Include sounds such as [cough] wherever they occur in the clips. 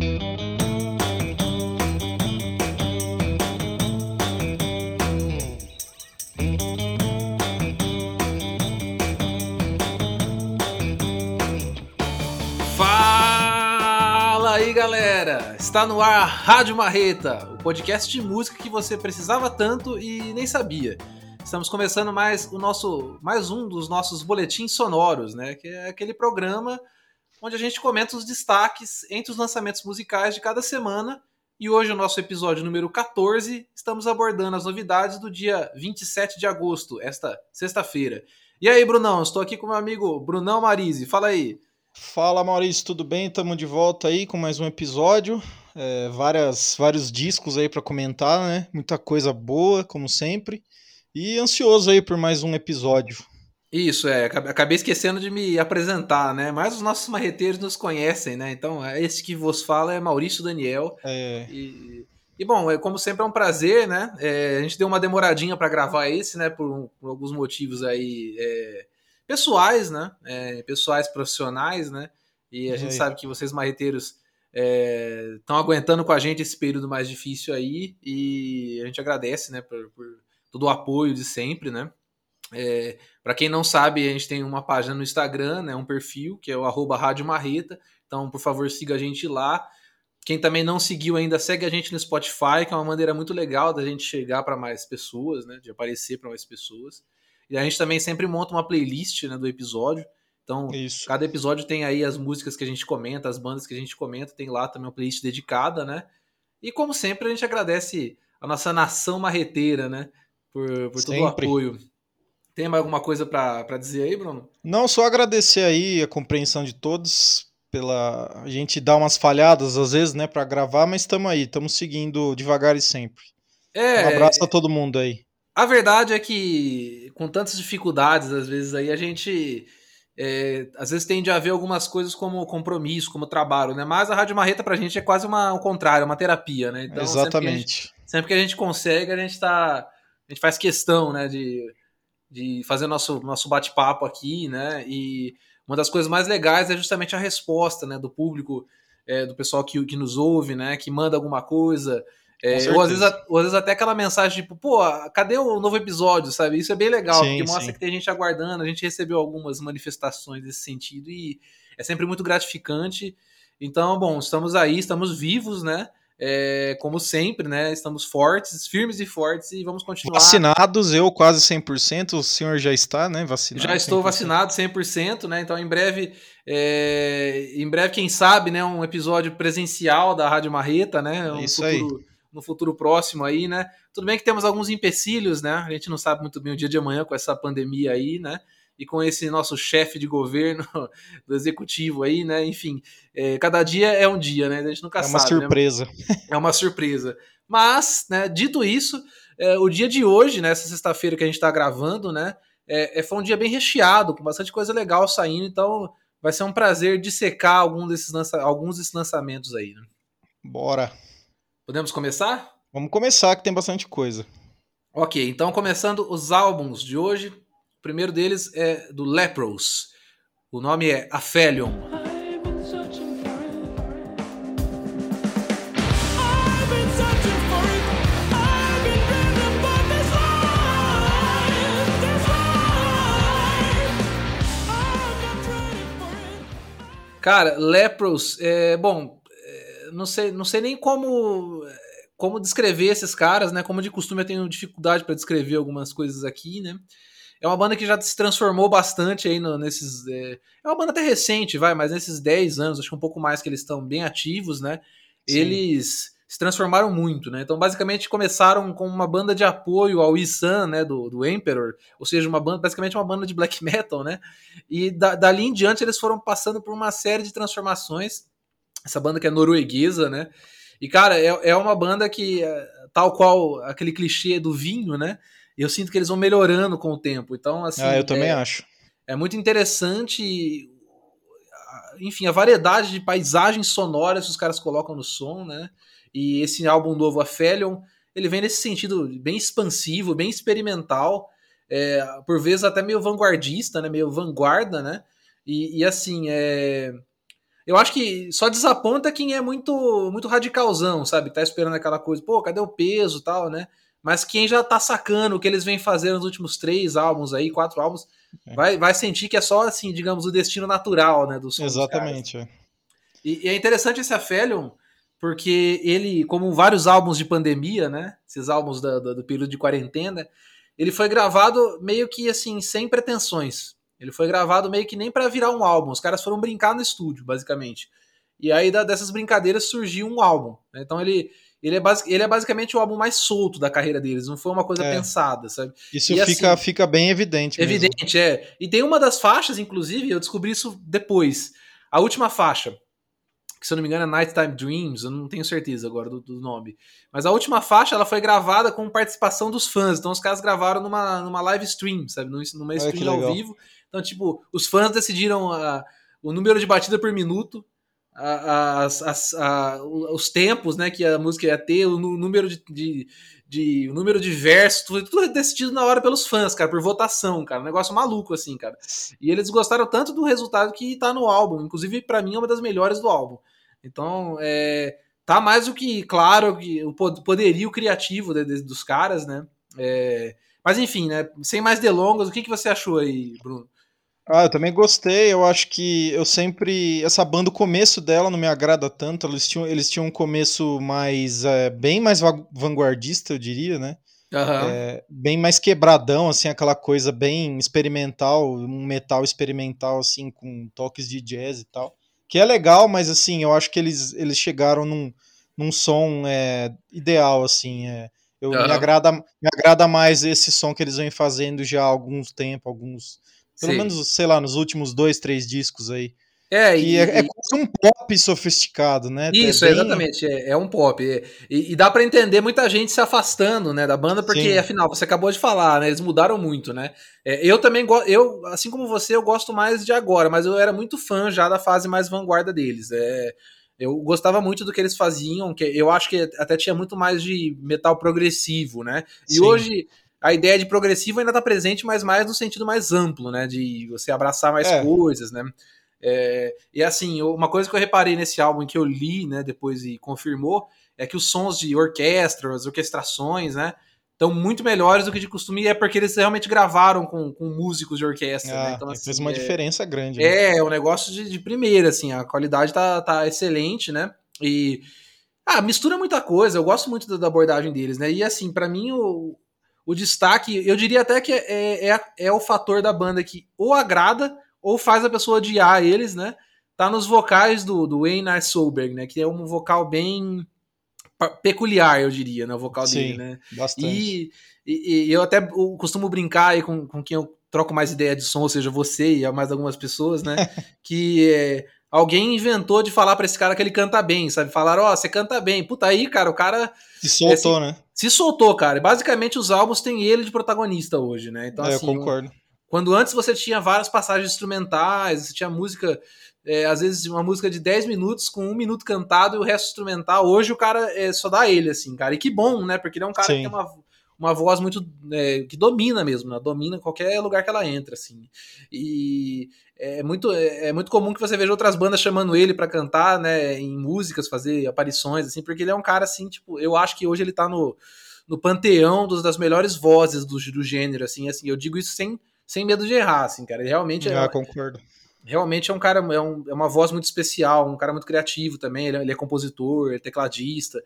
Fala aí, galera! Está no ar Rádio Marreta, o podcast de música que você precisava tanto e nem sabia. Estamos começando mais o nosso, mais um dos nossos boletins sonoros, né? Que é aquele programa onde a gente comenta os destaques entre os lançamentos musicais de cada semana. E hoje, o nosso episódio número 14, estamos abordando as novidades do dia 27 de agosto, esta sexta-feira. E aí, Brunão? Estou aqui com meu amigo Brunão Marise. Fala aí. Fala Maurício, tudo bem? Estamos de volta aí com mais um episódio. É, várias, vários discos aí para comentar, né? Muita coisa boa, como sempre. E ansioso aí por mais um episódio. Isso, é. Acabei esquecendo de me apresentar, né? Mas os nossos marreteiros nos conhecem, né? Então, é esse que vos fala é Maurício Daniel. É. E, e bom, é, como sempre é um prazer, né? É, a gente deu uma demoradinha para gravar esse, né? Por, por alguns motivos aí é, pessoais, né? É, pessoais profissionais, né? E a gente sabe que vocês marreteiros estão aguentando com a gente esse período mais difícil aí e a gente agradece, né? Por, por todo o apoio de sempre, né? É, para quem não sabe, a gente tem uma página no Instagram, né, um perfil, que é o arroba Rádio Marreta. Então, por favor, siga a gente lá. Quem também não seguiu ainda, segue a gente no Spotify, que é uma maneira muito legal da gente chegar para mais pessoas, né, de aparecer para mais pessoas. E a gente também sempre monta uma playlist né, do episódio. Então, Isso. cada episódio tem aí as músicas que a gente comenta, as bandas que a gente comenta, tem lá também uma playlist dedicada, né? E como sempre, a gente agradece a nossa nação marreteira, né? por, por todo o Sempre. apoio. Tem mais alguma coisa para dizer aí, Bruno? Não, só agradecer aí a compreensão de todos pela a gente dar umas falhadas às vezes, né, para gravar, mas estamos aí, estamos seguindo devagar e sempre. É, Um abraço a todo mundo aí. a verdade é que com tantas dificuldades, às vezes aí a gente é, às vezes tende a ver algumas coisas como compromisso, como trabalho, né? Mas a Rádio Marreta pra gente é quase uma, o contrário, uma terapia, né? Então, Sempre que, gente, Exatamente. sempre que a gente consegue, a gente tá. A gente faz questão, né, de, de fazer nosso, nosso bate-papo aqui, né? E uma das coisas mais legais é justamente a resposta, né, do público, é, do pessoal que, que nos ouve, né, que manda alguma coisa. É, ou, às vezes, ou às vezes até aquela mensagem tipo, pô, cadê o novo episódio, sabe? Isso é bem legal, Sim, porque mostra sim. que tem gente aguardando, a gente recebeu algumas manifestações nesse sentido e é sempre muito gratificante. Então, bom, estamos aí, estamos vivos, né? É, como sempre, né? Estamos fortes, firmes e fortes e vamos continuar. Vacinados, eu quase 100%, o senhor já está, né, vacinado? Já estou 100%. vacinado 100%, né? Então, em breve, é, em breve, quem sabe, né? Um episódio presencial da Rádio Marreta, né? Um Isso aí. futuro, No futuro próximo aí, né? Tudo bem que temos alguns empecilhos, né? A gente não sabe muito bem o dia de amanhã com essa pandemia aí, né? E com esse nosso chefe de governo [laughs] do executivo aí, né? Enfim, é, cada dia é um dia, né? A gente nunca É uma sabe. né? surpresa. É uma surpresa. Mas, né, dito isso, é, o dia de hoje, né, essa sexta-feira que a gente está gravando, né, é, é- foi um dia bem recheado, com bastante coisa legal saindo, então vai ser um prazer dissecar algum desses lança- alguns desses lançamentos aí. Né? Bora. Podemos começar? Vamos começar que tem bastante coisa. Ok, então começando os álbuns de hoje. O primeiro deles é do Lepros. O nome é Aphelion. Cara, Lepros, é, bom, é, não sei, não sei nem como é, como descrever esses caras, né? Como de costume eu tenho dificuldade para descrever algumas coisas aqui, né? É uma banda que já se transformou bastante aí no- nesses. É, é uma banda até recente, vai, mas nesses 10 anos, acho que um pouco mais que eles estão bem ativos, né? Sim. Eles se transformaram muito, né? Então, basicamente, começaram com uma banda de apoio ao Isan, né? Do, do Emperor, ou seja, uma banda, basicamente uma banda de black [laughs] metal, né? E da- dali em diante eles foram passando por uma série de transformações. Essa banda que é norueguesa, né? E, cara, é, é uma banda que, é, tal qual aquele clichê do vinho, né? Eu sinto que eles vão melhorando com o tempo. Então, assim. ah, eu também é, acho. é muito interessante, a- enfim, a variedade de paisagens sonoras que os caras colocam no som, né? E esse álbum novo, Aphelion, ele vem nesse sentido bem expansivo, bem experimental, é, por vezes até meio vanguardista, né? Meio vanguarda, né? E, e assim, é... eu acho que só desaponta quem é muito muito radicalzão, sabe? Tá esperando aquela coisa, pô, cadê o peso e tal, né? Mas quem já tá sacando o que eles vêm fazer nos últimos três álbuns aí, quatro álbuns, É. vai, vai sentir que é só, assim, digamos, o destino natural, né? Dos. Exatamente. é. E, e é interessante esse Aphelion, porque ele, como vários álbuns de pandemia, né? Esses álbuns da- da- do período de quarentena, ele foi gravado meio que assim, sem pretensões. Ele foi gravado meio que nem pra virar um álbum. Os caras foram brincar no estúdio, basicamente. E aí dessas brincadeiras surgiu um álbum. né? Então ele, ele, é basi- ele é basicamente o álbum mais solto da carreira deles. Não foi uma coisa É. pensada, sabe? Isso E fica, assim, fica bem evidente. mesmo. Evidente, é. E tem uma das faixas, inclusive, eu descobri isso depois. A última faixa, que se eu não me engano é Nighttime Dreams, eu não tenho certeza agora do, do nome. Mas a última faixa, ela foi gravada com participação dos fãs. Então os caras gravaram numa, numa live stream, sabe? Num- Numa stream ao vivo. Então, tipo, os fãs decidiram a- o número de batida por minuto, as- as- a- os tempos, né, que a música ia ter, o número de, de, de- o número de versos, tudo, tudo decidido na hora pelos fãs, cara, por votação, cara, um negócio maluco assim, cara. E eles gostaram tanto do resultado que tá no álbum, inclusive pra mim é uma das melhores do álbum. Então, é, tá mais do que claro que o pod- poderio criativo de- de- dos caras, né? É, mas enfim, né? Sem mais delongas, o que, que você achou aí, Bruno? Ah, eu também gostei. Eu acho que eu sempre. Essa banda, o começo dela não me agrada tanto. Eles tinham, eles tinham um começo mais. é, bem mais va- vanguardista, eu diria, né? É, bem mais quebradão, assim, aquela coisa bem experimental, um metal experimental, assim, com toques de jazz e tal. Que é legal, mas assim, eu acho que eles, eles chegaram num, num som é, ideal, assim. É, eu, me, Aham. agrada, me agrada mais esse som que eles vêm fazendo já há alguns tempos, alguns. Pelo Sim. menos, sei lá, nos últimos dois, três discos aí. É, Que e, é, é e- quase um pop sofisticado, né? Isso, é bem- exatamente. É, é um pop. E, e dá pra entender muita gente se afastando, né, da banda, porque Sim. afinal você acabou de falar, né? Eles mudaram muito, né? É, eu também gosto, eu assim como você, eu gosto mais de agora, mas eu era muito fã já da fase mais vanguarda deles. É, eu gostava muito do que eles faziam, que eu acho que até tinha muito mais de metal progressivo, né? E Sim. hoje a ideia de progressivo ainda tá presente, mas mais no sentido mais amplo, né? De você abraçar mais É. coisas, né? É, e assim, uma coisa que eu reparei nesse álbum que eu li, né, depois e confirmou, é que os sons de orquestra, as orquestrações, né, estão muito melhores do que de costume, e é porque eles realmente gravaram com, com músicos de orquestra, né? Ah, Então, fez assim, uma é, diferença grande. né? é, é um negócio de, de primeira, assim, a qualidade tá, tá excelente, né? E. Ah, mistura muita coisa, eu gosto muito da, da abordagem deles, né? E assim, pra mim, o, o destaque, eu diria até que é, é, é o fator da banda que ou agrada ou faz a pessoa odiar eles, né? Tá nos vocais do, do Einar Solberg, né? Que é um vocal bem peculiar, eu diria, né? O vocal dele, Sim. né? Bastante. E, e- e eu até eu costumo brincar aí com, com quem eu troco mais ideia de som, ou seja, você e mais algumas pessoas, né? [laughs] que é, alguém inventou de falar pra esse cara que ele canta bem, sabe? Falaram, ó, você canta bem. Puta aí, cara, o cara Se soltou, esse- né? se soltou, cara. Basicamente os álbuns têm ele de protagonista hoje, né? Então, É, eu assim, concordo. quando antes você tinha várias passagens instrumentais, você tinha música, é, às vezes uma música de 10 minutos com um minuto cantado e o resto instrumental, hoje o cara é, só dá ele, assim, cara. E que bom, né? Porque ele é um cara Sim. que tem uma, uma voz muito. é, que domina mesmo, né? Domina qualquer lugar que ela entra, assim. E é muito, é, é muito comum que você veja outras bandas chamando ele pra cantar, né? Em músicas, fazer aparições, assim, porque ele é um cara, assim, tipo, eu acho que hoje ele tá no. No panteão dos, das melhores vozes do, do gênero, assim, assim, eu digo isso sem, sem medo de errar, assim, cara. Ele realmente é, Ah, concordo. realmente é um cara, é, um- é uma voz muito especial, um cara muito criativo também. Ele, é- ele é compositor, ele é tecladista.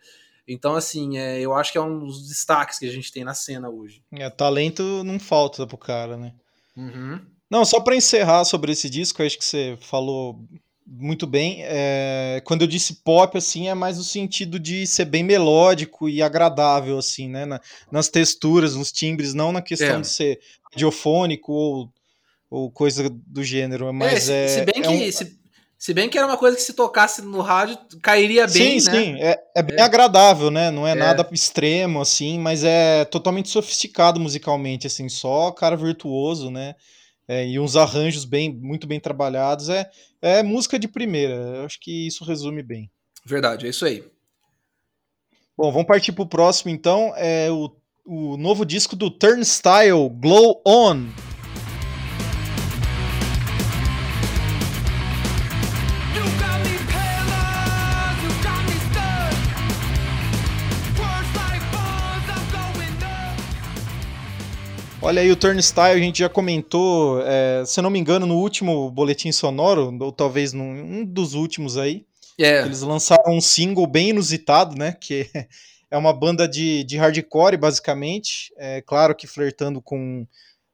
Então, assim, é, eu acho que é um dos destaques que a gente tem na cena hoje. É, talento não falta pro cara, né? Uhum. Não, só pra encerrar sobre esse disco, acho que você falou muito bem. é, quando eu disse pop, assim, é mais no sentido de ser bem melódico e agradável, assim, né? Na- nas texturas, nos timbres, não na questão É. de ser radiofônico ou, ou coisa do gênero, mas se, é. se bem é que, um- se, se bem que era uma coisa que se tocasse no rádio cairia bem, sim, né? sim, é, é bem agradável, né? Não é, É. nada extremo, assim, mas é totalmente sofisticado musicalmente, assim, só cara virtuoso, né? É, e uns arranjos bem, muito bem trabalhados. É, é música de primeira. Eu acho que isso resume bem. Verdade, é isso aí. Bom, vamos partir pro próximo, então. É o, o novo disco do Turnstile, Glow On. Olha aí, o Turnstile a gente já comentou, é, se não me engano, no último boletim sonoro, ou talvez num um dos últimos aí, É, eles lançaram um single bem inusitado, né? Que [laughs] é uma banda de, de hardcore, basicamente. É claro que flertando com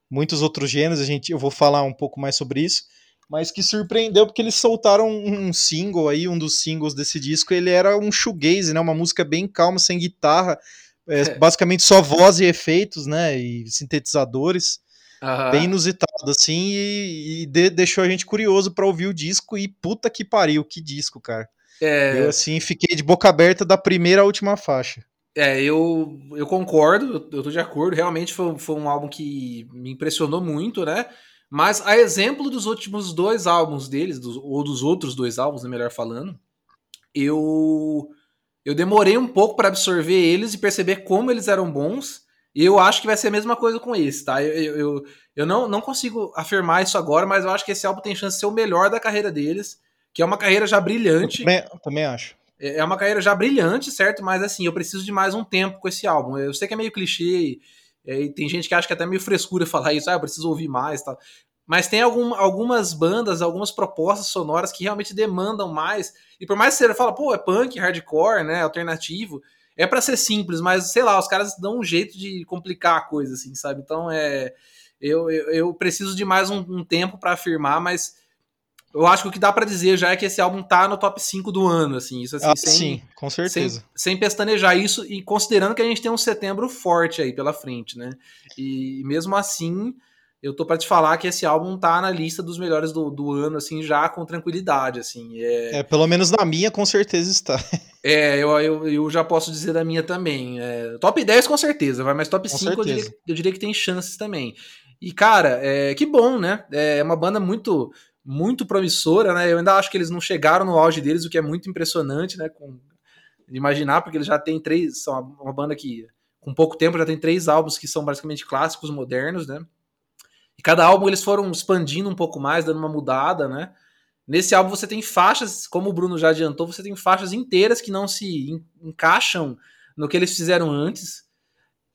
muitos outros gêneros, a gente, eu vou falar um pouco mais sobre isso. Mas que surpreendeu porque eles soltaram um single aí, um dos singles desse disco. Ele era um shoegaze, né? Uma música bem calma, sem guitarra. É, É. basicamente só voz e efeitos, né? E sintetizadores aham. bem inusitado, assim, e, e de- deixou a gente curioso pra ouvir o disco. E puta que pariu, que disco, cara. É, Eu, assim, fiquei de boca aberta da primeira à última faixa. É, eu, eu concordo, eu, eu tô de acordo. Realmente foi, foi um álbum que me impressionou muito, né? Mas a exemplo dos últimos dois álbuns deles, dos- ou dos outros dois álbuns, né, melhor falando, eu eu demorei um pouco para absorver eles e perceber como eles eram bons. E eu acho que vai ser a mesma coisa com esse, tá? Eu, eu, eu, eu não, não consigo afirmar isso agora, mas eu acho que esse álbum tem chance de ser o melhor da carreira deles, que é uma carreira já brilhante. Também, também acho. É é uma carreira já brilhante, certo? Mas assim, eu preciso de mais um tempo com esse álbum. Eu sei que é meio clichê, é, e tem gente que acha que é até meio frescura falar isso, ah, eu preciso ouvir mais e tal. Mas tem algum, algumas bandas, algumas propostas sonoras que realmente demandam mais. E por mais que você fala, pô, é punk, hardcore, né? Alternativo. É pra ser simples, mas sei lá, os caras dão um jeito de complicar a coisa, assim, sabe? Então é. Eu, eu, eu preciso de mais um, um tempo pra afirmar, mas eu acho que o que dá pra dizer já é que esse álbum tá no top 5 do ano, assim. Isso assim, Ah, sem, sim, com certeza. sem, sem pestanejar isso e considerando que a gente tem um setembro forte aí pela frente, né? E mesmo assim, eu tô pra te falar que esse álbum tá na lista dos melhores do, do ano, assim, já com tranquilidade, assim. É, É, pelo menos na minha, com certeza está. [laughs] é eu, eu, eu já posso dizer da minha também. É, top 10 com certeza, vai, mas top Com 5 eu diria, eu diria que tem chances também. E, cara, é, que bom, né? É uma banda muito muito promissora, né? Eu ainda acho que eles não chegaram no auge deles, o que é muito impressionante, né? Com, imaginar, porque eles já têm três. São uma, uma banda que, com pouco tempo, já tem três álbuns que são basicamente clássicos modernos, né? E cada álbum eles foram expandindo um pouco mais, dando uma mudada, né? Nesse álbum você tem faixas, como o Bruno já adiantou, você tem faixas inteiras que não se en- encaixam no que eles fizeram antes.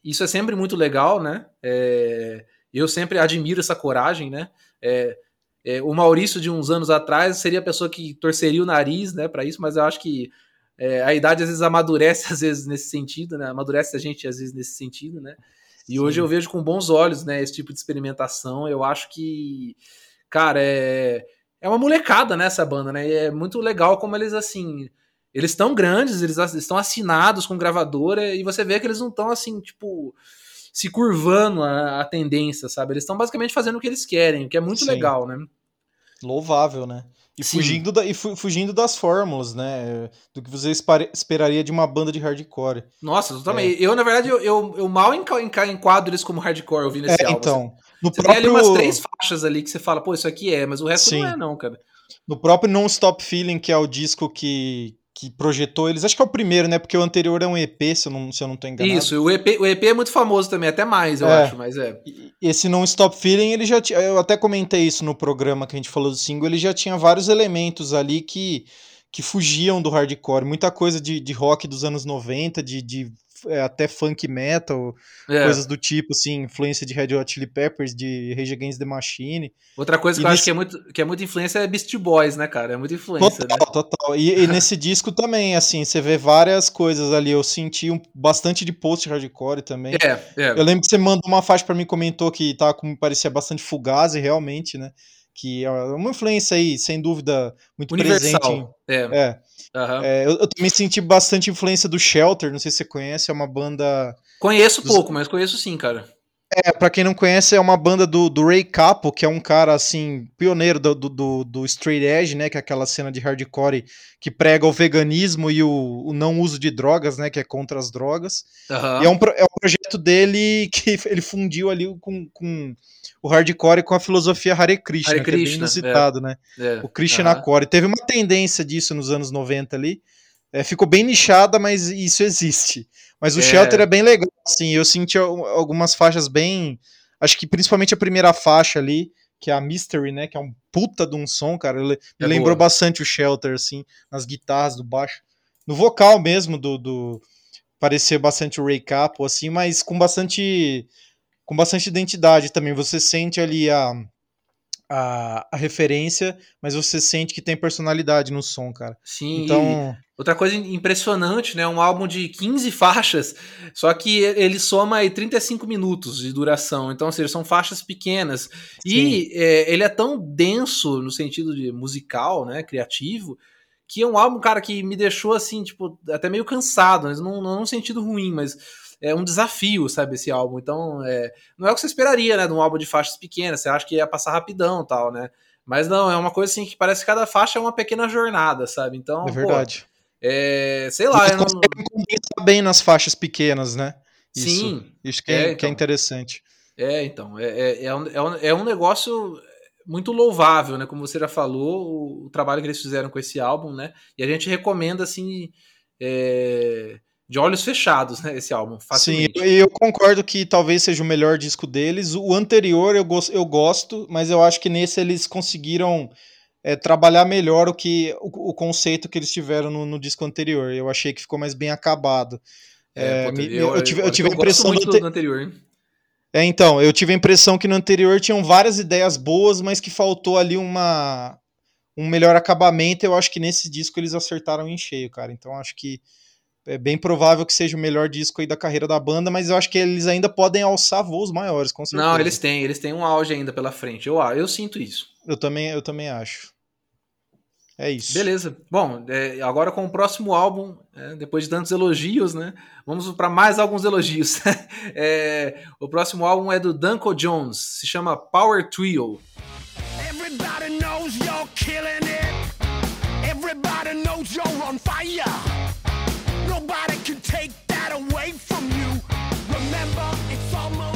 Isso é sempre muito legal, né? É, eu sempre admiro essa coragem, né? É, é, o Maurício de uns anos atrás seria a pessoa que torceria o nariz, né, para isso, mas eu acho que é, a idade às vezes amadurece [laughs] às vezes nesse sentido, né? Amadurece a gente às vezes nesse sentido, né? E hoje Sim. eu vejo com bons olhos, né, esse tipo de experimentação. Eu acho que, cara, é, é uma molecada nessa banda, né? E é muito legal como eles, assim, eles estão grandes, eles estão assinados com gravadora e você vê que eles não estão, assim, tipo, se curvando a, a tendência, sabe? Eles estão basicamente fazendo o que eles querem, o que é muito Sim. legal, né? Louvável, né? E Sim. fugindo, da, e fu- fugindo das fórmulas, né? Do que você esperaria de uma banda de hardcore. Nossa, totalmente. Eu, na verdade, eu, eu, eu mal enquadro eles como hardcore ouvindo esse É, álbum. então. No Você tem ali próprio, umas três faixas ali que você fala, pô, isso aqui é, mas o resto Sim. não é, não, cara. no próprio Non Stop Feeling, que é o disco que, que projetou eles, acho que é o primeiro, né? Porque o anterior é um EP, se eu não, se eu não tô enganado. Isso, o EP, o EP é muito famoso também, até mais, eu É. acho, mas é. Esse Non Stop Feeling, ele já tinha. Eu até comentei isso no programa que a gente falou do single, ele já tinha vários elementos ali que, que fugiam do hardcore. Muita coisa de, de rock dos anos 90, de, de é, até funk metal, é. coisas do tipo, assim, influência de Red Hot Chili Peppers, de Rage Against the Machine. Outra coisa E que eu acho que é, muito, que é muita influência é Beast Boys, né, cara? É muita influência, Total, né? total. E, e nesse disco também, assim, você vê várias coisas ali. Eu senti um, bastante de post-hardcore também. É, é. Eu lembro que você mandou uma faixa pra mim, comentou que tá, como parecia bastante fugaz, e realmente, né? Que é uma influência aí, sem dúvida, muito presente. Universal. É. É, aham. é, eu, eu também senti bastante influência do Shelter, não sei se você conhece, é uma banda. Conheço Dos- pouco, mas conheço sim, cara. É, pra quem não conhece, é uma banda do, do Ray Capo, que é um cara, assim, pioneiro do, do, do, Straight Edge, né? Que é aquela cena de hardcore que prega o veganismo e o, o não uso de drogas, né? Que é contra as drogas. Aham. E é um, é um projeto dele [laughs] que ele fundiu ali com, com o hardcore com a filosofia Hare Krishna, Hare que é bem Krishna, inusitado, né? é. O Krishna Aham. Core. Teve uma tendência disso nos anos 90 ali. É, ficou bem nichada, mas isso existe. Mas o É. Shelter é bem legal, assim. Eu senti al- algumas faixas bem. Acho que principalmente a primeira faixa ali, que é a Mystery, né? Que é um puta de um som, cara. Le- Me É lembrou boa. bastante o Shelter, assim, nas guitarras do baixo. No vocal mesmo, do. do parecia bastante o Ray Capo, assim, mas com bastante com bastante identidade também. Você sente ali a, a, a referência, mas você sente que tem personalidade no som, cara. Sim, Então, Outra coisa impressionante, né? Um álbum de 15 faixas, só que ele soma aí 35 minutos de duração. Então, ou seja, são faixas pequenas. E é, ele é tão denso no sentido de musical, né? Criativo, que é um álbum, cara, que me deixou assim, tipo, até meio cansado, mas não, não num sentido ruim, mas é um desafio, sabe, esse álbum. Então, é, não é o que você esperaria, né? De um álbum de faixas pequenas. Você acha que ia passar rapidão e tal, né? Mas não, é uma coisa assim que parece que cada faixa é uma pequena jornada, sabe? Então, é pô, verdade. É, sei lá, Eles não... condensar bem nas faixas pequenas, né? Isso, Sim, isso que é, é, que é então. interessante. É, então, é, é, é, um, é, um, é um negócio muito louvável, né? Como você já falou, o, o trabalho que eles fizeram com esse álbum, né? E a gente recomenda, assim, é, de olhos fechados, né? Esse álbum, Sim, facilmente. e eu concordo que talvez seja o melhor disco deles. O anterior eu, gos- eu gosto, mas eu acho que nesse eles conseguiram é, trabalhar melhor o que o, o conceito que eles tiveram no, no disco anterior. Eu achei que ficou mais bem acabado. É, puta, me- eu, tive, eu tive a impressão do do anterior, hein? É, então, eu tive a impressão que no anterior tinham várias ideias boas, mas que faltou ali uma um melhor acabamento. Eu acho que nesse disco eles acertaram em cheio, cara. Então acho que é bem provável que seja o melhor disco aí da carreira da banda, mas eu acho que eles ainda podem alçar voos maiores, com certeza. Não, eles têm, eles têm um auge ainda pela frente. Eu, eu sinto isso. Eu também, eu também acho. É isso. Beleza. Bom, é, agora com o próximo álbum, é, depois de tantos elogios, né? Vamos para mais alguns elogios. [laughs] É, o próximo álbum é do Danko Jones, se chama Power Trio. Everybody knows you're killing it. Everybody knows you're on fire. Nobody can take that away from you. Remember, it's almost.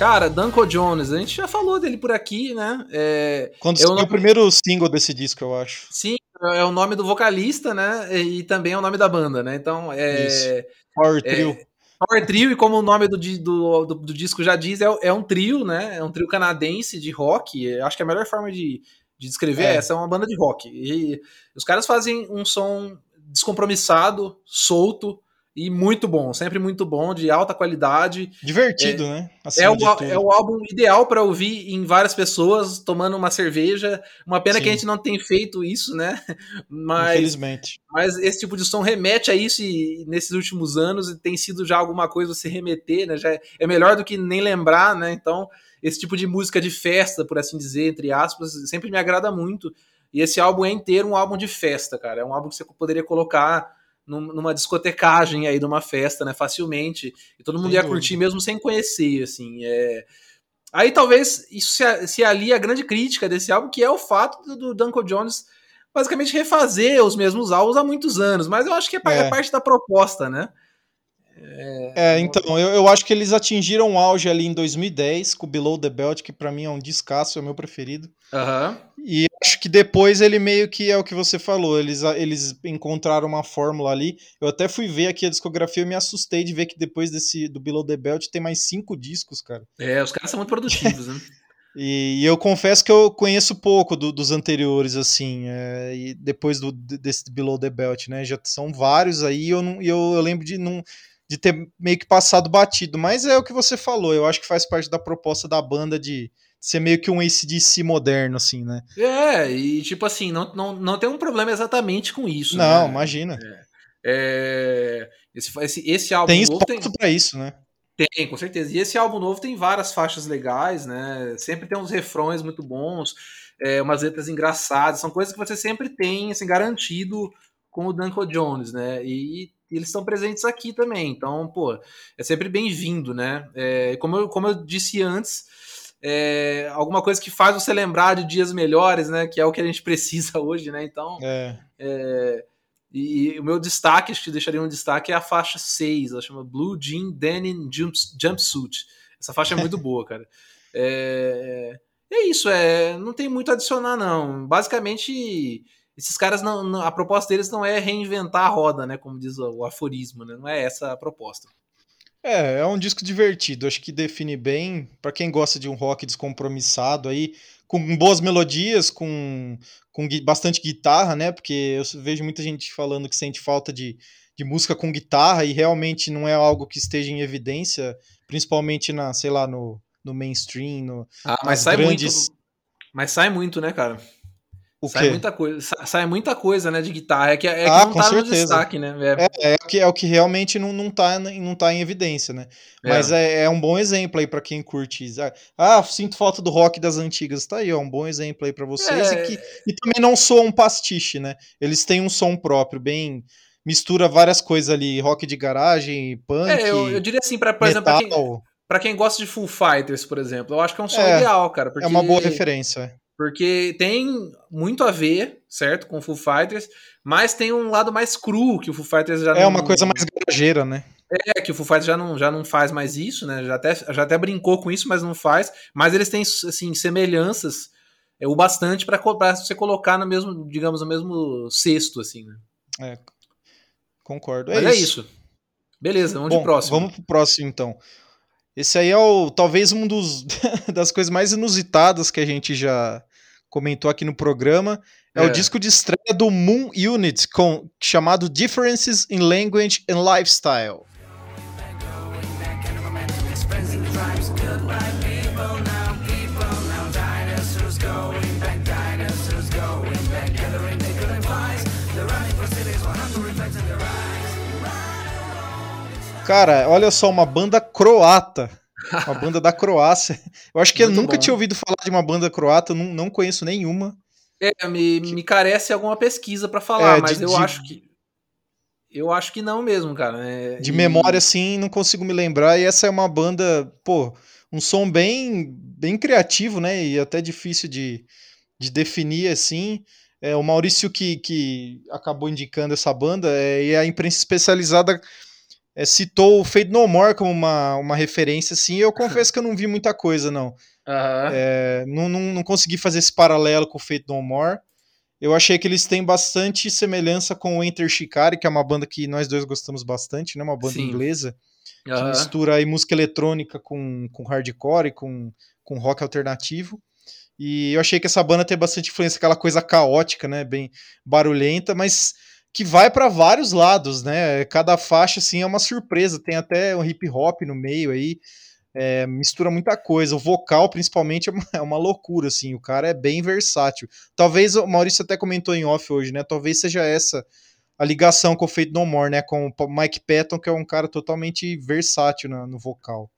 Cara, Danko Jones, a gente já falou dele por aqui, né? É, Quando eu saiu não- o primeiro single desse disco, eu acho. sim, é o nome do vocalista, né? E também é o nome da banda, né? Então, é, Isso. Power É, Trio. Power Trio, e como o nome do, do, do, do disco já diz, é, é um trio, né? É um trio canadense de rock. Eu Acho que a melhor forma de, de descrever é. É. essa, é uma banda de rock. E os caras fazem um som descompromissado, solto e muito bom, sempre muito bom, de alta qualidade. Divertido, né? É o, é o álbum ideal para ouvir em várias pessoas, tomando uma cerveja. Uma pena Sim. que a gente não tem feito isso, né? [laughs] Mas Infelizmente. mas esse tipo de som remete a isso e nesses últimos anos tem sido já alguma coisa você remeter, né? Já é, é melhor do que nem lembrar, né? Então, esse tipo de música de festa, por assim dizer, entre aspas, sempre me agrada muito. E esse álbum é inteiro um álbum de festa, cara. É um álbum que você poderia colocar numa discotecagem aí de uma festa, né? Facilmente. E todo mundo Sem ia dúvida. curtir mesmo sem conhecer, assim. É... Aí talvez isso se, se alia a grande crítica desse álbum, que é o fato do, do Duncan Jones basicamente refazer os mesmos álbuns há muitos anos, mas eu acho que é, é É. parte da proposta, né? É, então, eu, eu acho que eles atingiram o auge ali em 2010 com o Below the Belt, que pra mim é um descasso, é o meu preferido. Aham. E acho que depois ele meio que é o que você falou, eles, eles encontraram uma fórmula ali. Eu até fui ver aqui a discografia e me assustei de ver que depois desse do Below the Belt tem mais cinco discos, cara. É, os caras são muito produtivos, né? [laughs] E, e eu confesso que eu conheço pouco do- dos anteriores, assim, é, e depois do, desse Below the Belt, né? Já são vários aí, eu, não, e eu, eu lembro de, não, de ter meio que passado batido, mas é o que você falou, eu acho que faz parte da proposta da banda de ser meio que um ACDC moderno, assim, né? É, e tipo assim, não, não, não tem um problema exatamente com isso. não, né? imagina. É, esse, esse, esse álbum Tem novo tem, pra isso, né? tem, com certeza. E esse álbum novo tem várias faixas legais, né? Sempre tem uns refrões muito bons, é, umas letras engraçadas, são coisas que você sempre tem assim, garantido com o Duncan Jones, né? E, e eles estão presentes aqui também. Então, pô, é sempre bem-vindo, né? É, como, eu, como eu disse antes, é, alguma coisa que faz você lembrar de dias melhores, né? Que é o que a gente [laughs] precisa hoje, né? Então, É, é, e, o meu destaque, acho que deixaria um destaque, é a faixa 6, ela chama Blue Jean Denim Jumps- Jumpsuit. Essa faixa é muito [laughs] boa, cara. É, é isso, é, não tem muito a adicionar, não. Basicamente, esses caras, não, não- a proposta deles não é reinventar a roda, né? Como diz o, o aforismo, né? Não é essa a proposta. É, é um disco divertido, acho que define bem pra quem gosta de um rock descompromissado aí, com boas melodias, com, com bastante guitarra, né? Porque eu vejo muita gente falando que sente falta de, de música com guitarra e realmente não é algo que esteja em evidência, principalmente na, sei lá, no, no mainstream, no, Ah, mas sai grandes... muito. Mas sai muito, né, cara? O sai quê? muita coisa. sa- Sai muita coisa, né, de guitarra. É que, é que Ah, não com tá no certeza. destaque, né? É, É, é, o que, é o que realmente não, não, tá, não tá em evidência, né? Mas é, é um bom exemplo aí pra quem curte. Ah, Ah, sinto falta do rock das antigas. Tá aí, ó, um bom exemplo aí pra vocês. É. E, que, e também não soa um pastiche, né? Eles têm um som próprio, bem. Mistura várias coisas ali, rock de garagem, punk, É, eu, eu diria assim, pra, por exemplo, pra quem, metal. pra quem gosta de Full Fighters, por exemplo, eu acho que é um som É, ideal, cara. Porque, É uma boa referência. Porque tem muito a ver, certo, com Full Fighters, mas tem um lado mais cru que o Full Fighters já É não. uma coisa mais garageira, né? É, que o Foo Fighters já não, já não faz mais isso, né? Já até, já até brincou com isso, mas não faz. Mas eles têm, assim, semelhanças é, o bastante pra você colocar no mesmo, digamos, no mesmo cesto, assim, né? É, concordo. Mas É é isso. isso. Beleza, vamos Bom, de próximo. Vamos pro próximo, então. Esse aí é o talvez um dos [laughs] das coisas mais inusitadas que a gente já comentou aqui no programa. É, É. o disco de estreia do Moon Unit, com, chamado Differences in Language and Lifestyle. Cara, olha só, uma banda croata. Uma banda da Croácia. Eu acho que eu Muito nunca bom. tinha ouvido falar de uma banda croata, não, não conheço nenhuma. É, me, me carece alguma pesquisa pra falar, É, mas de- eu de- acho que. Eu acho que não mesmo, cara. né? De E- memória, assim, não consigo me lembrar. E essa é uma banda, pô, um som bem, bem criativo, né? E até difícil de, de definir, assim. É, o Maurício que, que acabou indicando essa banda, é, e a imprensa especializada é, citou o Fade No More como uma, uma referência, assim. E eu confesso [laughs] que eu não vi muita coisa, não. Aham. É, não, não, não consegui fazer esse paralelo com o Fate No More. Eu achei que eles têm bastante semelhança com o Enter Shikari, que é uma banda que nós dois gostamos bastante, né? Uma banda Sim. inglesa, que aham. mistura aí música eletrônica com, com hardcore e com, com rock alternativo. E eu achei que essa banda tem bastante influência, aquela coisa caótica, né? Bem barulhenta, mas que vai para vários lados, né? Cada faixa, assim, é uma surpresa. Tem até um hip hop no meio aí. É, mistura muita coisa. O vocal, principalmente, é uma, [laughs] é uma loucura, assim. O cara é bem versátil. Talvez, o Maurício até comentou em off hoje, né? Talvez seja essa a ligação com o Fate No More, né? Com o Mike Patton, que é um cara totalmente versátil na- no vocal.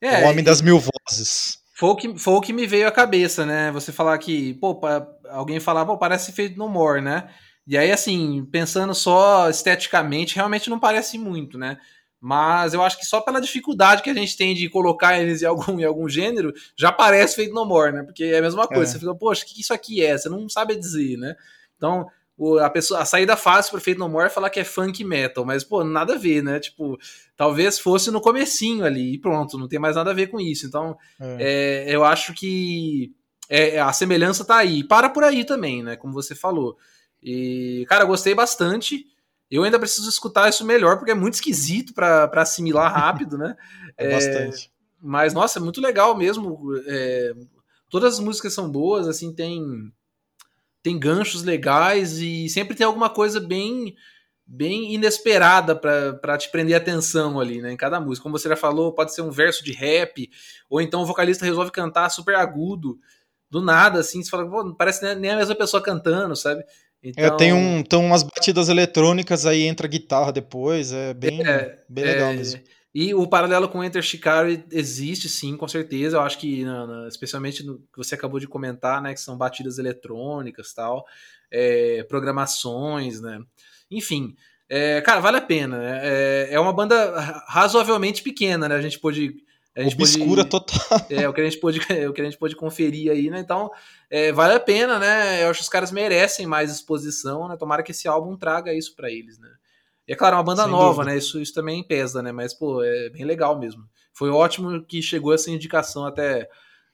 É, o homem e- das mil vozes. Foi o, que, foi o que me veio à cabeça, né? Você falar que, pô, pa- alguém falar, pô, parece feito no More, né? E aí, assim, pensando só esteticamente, realmente não parece muito, né? Mas eu acho que só pela dificuldade que a gente tem de colocar eles em algum, em algum gênero, já parece feito no more, né? Porque é a mesma coisa. É. Você fica, poxa, o que isso aqui é? Você não sabe dizer, né? Então, o- a, pessoa, a saída fácil pro Feito No More é falar que é funk metal, mas, pô, nada a ver, né? Tipo, talvez fosse no comecinho ali e pronto, não tem mais nada a ver com isso. Então, É. é, eu acho que é, a semelhança tá aí. Para por aí também, né? Como você falou. E, cara, eu gostei bastante. Eu ainda preciso escutar isso melhor, porque é muito esquisito para assimilar [laughs] rápido, né? É, É, bastante. Mas, nossa, é muito legal mesmo. É, todas as músicas são boas, assim, tem, tem ganchos legais e sempre tem alguma coisa bem bem inesperada para te prender atenção ali, né? Em cada música. Como você já falou, pode ser um verso de rap, ou então o vocalista resolve cantar super agudo, do nada, assim, você fala, parece nem a mesma pessoa cantando, sabe? Então, É, tem, um, tem umas batidas eletrônicas, aí entra guitarra depois, é bem, É, bem legal é, mesmo. E o paralelo com Enter Shikari existe sim, com certeza. Eu acho que, na- na- especialmente no que você acabou de comentar, né, que são batidas eletrônicas tal, é, programações, né? Enfim, é, cara, vale a pena. né? É, é uma banda ra- razoavelmente pequena, né? A gente pôde. A gente pôde- Obscura total. [laughs] é, o que a gente pôde, [laughs] o que a gente pôde conferir aí, né? Então, é, vale a pena, né? Eu acho que os caras merecem mais exposição, né? Tomara que esse álbum traga isso pra eles, né? E é claro, é uma banda Sem nova, dúvida. né? Isso, isso também pesa, né? Mas, pô, é bem legal mesmo. Foi ótimo que chegou essa indicação até,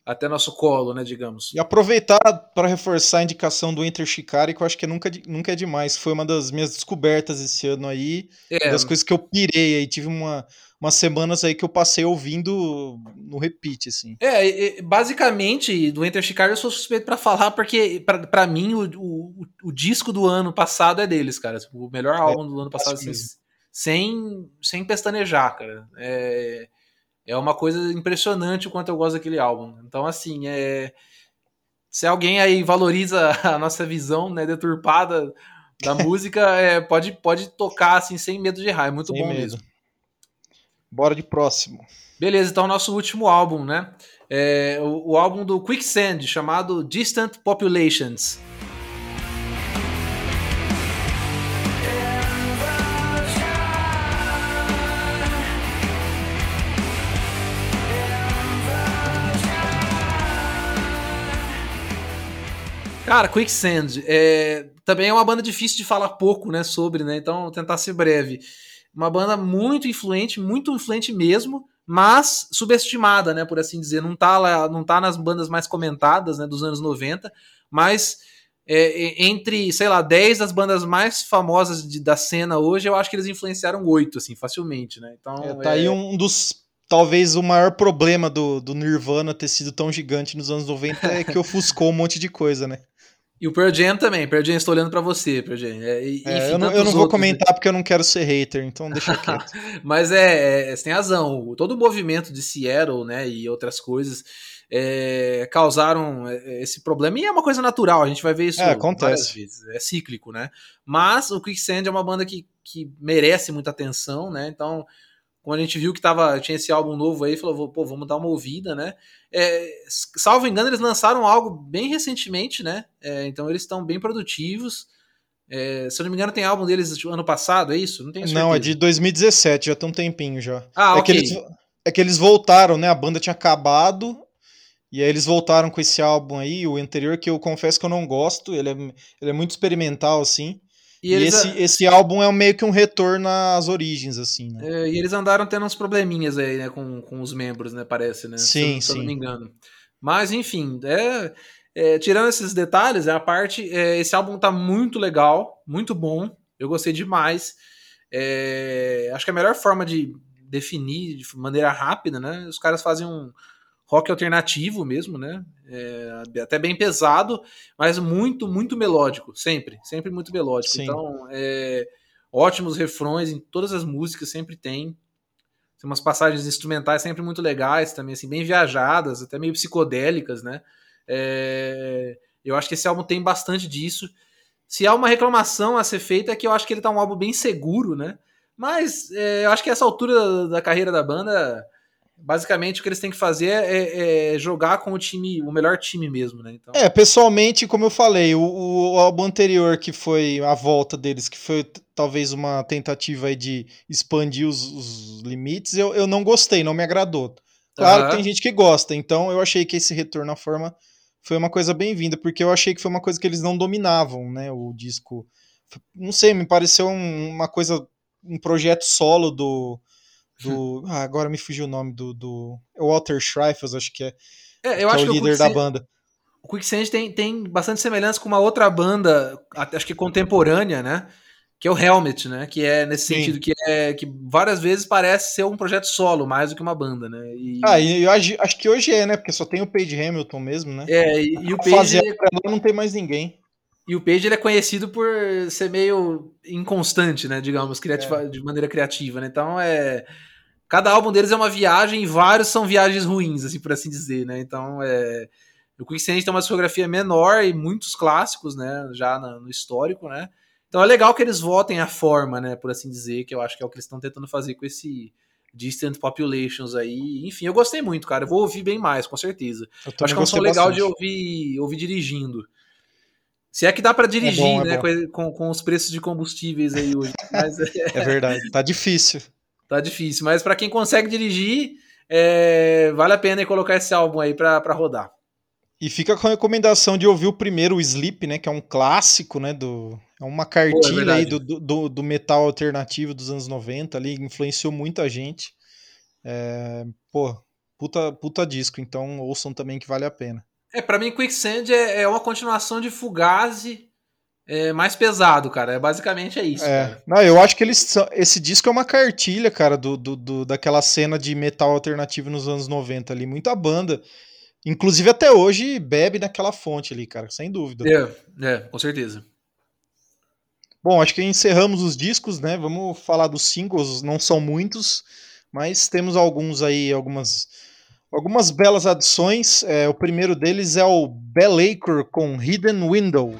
até nosso colo, né? Digamos. E aproveitar para reforçar a indicação do Enter Shikari, que eu acho que é nunca, nunca é demais. Foi uma das minhas descobertas esse ano aí. É, das coisas que eu pirei aí. Tive uma, umas semanas aí que eu passei ouvindo no repeat, assim. É, basicamente, do Enter Shikari eu sou suspeito pra falar, porque pra mim o, o, o disco do ano passado é deles, cara. O melhor álbum do ano passado, acho assim, sem, sem pestanejar, cara. É, É uma coisa impressionante o quanto eu gosto daquele álbum. Então, assim, é... se alguém aí valoriza [laughs] a nossa visão né, deturpada da [laughs] música, é, pode, pode tocar assim, sem medo de errar. É muito Sem bom medo. mesmo. Bora de próximo. Beleza, então nosso último álbum, né? É o, o álbum do Quicksand, chamado Distant Populations. Cara, Quicksand é, também é uma banda difícil de falar pouco, né, sobre, né? Então, vou tentar ser breve. Uma banda muito influente, muito influente mesmo, mas subestimada, né, por assim dizer. Não tá lá, não tá nas bandas mais comentadas, né, dos anos 90, mas é, entre, sei lá, 10 das bandas mais famosas de- da cena hoje, eu acho que eles influenciaram oito, assim, facilmente, né? Então, É, tá é- aí um dos. Talvez o maior problema do, do Nirvana ter sido tão gigante nos anos 90 é que ofuscou um monte de coisa, né? E o Pearl Jam também. Pearl Jam, estou olhando pra você, Pearl Jam. É, e- É, enfim, eu não, eu não vou outros, né? comentar porque eu não quero ser hater, então deixa [laughs] quieto. Mas é, é, você tem razão. Todo o movimento de Seattle, né, e outras coisas é, causaram é, esse problema. E é uma coisa natural, a gente vai ver isso É, acontece. várias vezes. É cíclico, né? Mas o Quicksand é uma banda que, que merece muita atenção, né? Então, quando a gente viu que tava, tinha esse álbum novo aí, falou, pô, vamos dar uma ouvida, né? É, salvo engano, eles lançaram algo bem recentemente, né? É, então eles estão bem produtivos. É, se eu não me engano, tem álbum deles do ano passado, é isso? Não tenho certeza. Não, é de 2017, já tem um tempinho já. Ah, é, ok. que eles, é que eles voltaram, né? A banda tinha acabado. E aí eles voltaram com esse álbum aí, o anterior, que eu confesso que eu não gosto. Ele é, ele é muito experimental, assim. E E, esse, esse álbum é meio que um retorno às origens, assim, né? é, e eles andaram tendo uns probleminhas aí, né, com, com os membros, né, parece, né? se, eu- Sim, se eu não sim. me engano. Mas, enfim, é, é, tirando esses detalhes, é, a parte, é, esse álbum tá muito legal, muito bom, eu gostei demais. É, acho que a melhor forma de definir de maneira rápida, né, os caras fazem um rock alternativo mesmo, né, é, até bem pesado, mas muito, muito melódico, sempre, sempre muito melódico. Sim. Então, é, ótimos refrões em todas as músicas, sempre tem. Tem umas passagens instrumentais sempre muito legais, também assim, bem viajadas, até meio psicodélicas, né? É, eu acho que esse álbum tem bastante disso. Se há uma reclamação a ser feita é que eu acho que ele tá um álbum bem seguro, né? Mas é, eu acho que essa altura da carreira da banda, basicamente o que eles têm que fazer é, é jogar com o time, o melhor time mesmo, né? Então, É, pessoalmente, como eu falei, o, o álbum anterior, que foi a volta deles, que foi talvez uma tentativa de expandir os, os limites, eu, eu não gostei, não me agradou. Claro Aham. que tem gente que gosta, então eu achei que esse retorno à forma foi uma coisa bem-vinda, porque eu achei que foi uma coisa que eles não dominavam, né? O disco. Não sei, me pareceu um- uma coisa, um projeto solo do. Do ah, agora me fugiu o nome do. do é o Walter Schreifels, acho que é, é, eu que acho é o que líder o da banda. O Quicksand tem, tem bastante semelhança com uma outra banda, acho que contemporânea, né? Que é o Helmet, né? Que é nesse Sim. sentido, que é que várias vezes parece ser um projeto solo, mais do que uma banda, né? E, Ah, e eu acho que hoje é, né? Porque só tem o Page Hamilton mesmo, né? é, e, e o fazer Page, ela não tem mais ninguém. E o Page ele é conhecido por ser meio inconstante, né? Digamos, criativa, de maneira criativa, né? Então é. Cada álbum deles é uma viagem e vários são viagens ruins, assim, por assim dizer, né? Então é. O Quicksand tem uma discografia menor e muitos clássicos, né? Já na- no histórico, né? Então é legal que eles votem a forma, né? Por assim dizer, que eu acho que é o que eles estão tentando fazer com esse Distant Populations aí. Enfim, eu gostei muito, cara. Eu vou ouvir bem mais, com certeza. Eu Acho que é um som legal de bastante. ouvir, ouvir dirigindo. Se é que dá pra dirigir, bom, é né? bom. Com, com- com os preços de combustíveis aí hoje. Mas [laughs] é, É verdade, tá difícil. tá difícil. Mas pra quem consegue dirigir, é, vale a pena aí colocar esse álbum aí pra rodar. E fica com a recomendação de ouvir o primeiro, o Sleep, né? Que é um clássico, né? Do, é uma cartilha aí verdade. do, do, do metal alternativo dos anos 90 ali, influenciou muita gente. É, pô, puta, puta disco, então ouçam também que vale a pena. É, pra mim, Quicksand é, é uma continuação de Fugazi é, mais pesado, cara. É, basicamente é isso, É, não, eu acho que eles são- esse disco é uma cartilha, cara, do, do, do- daquela cena de metal alternativo nos anos 90 ali. Muita banda, inclusive até hoje, bebe naquela fonte ali, cara, sem dúvida. É, é, com certeza. Bom, acho que encerramos os discos, né? Vamos falar dos singles, não são muitos, Mas temos alguns aí, algumas, algumas belas adições. É, o primeiro deles é o Bellacre com Hidden Window.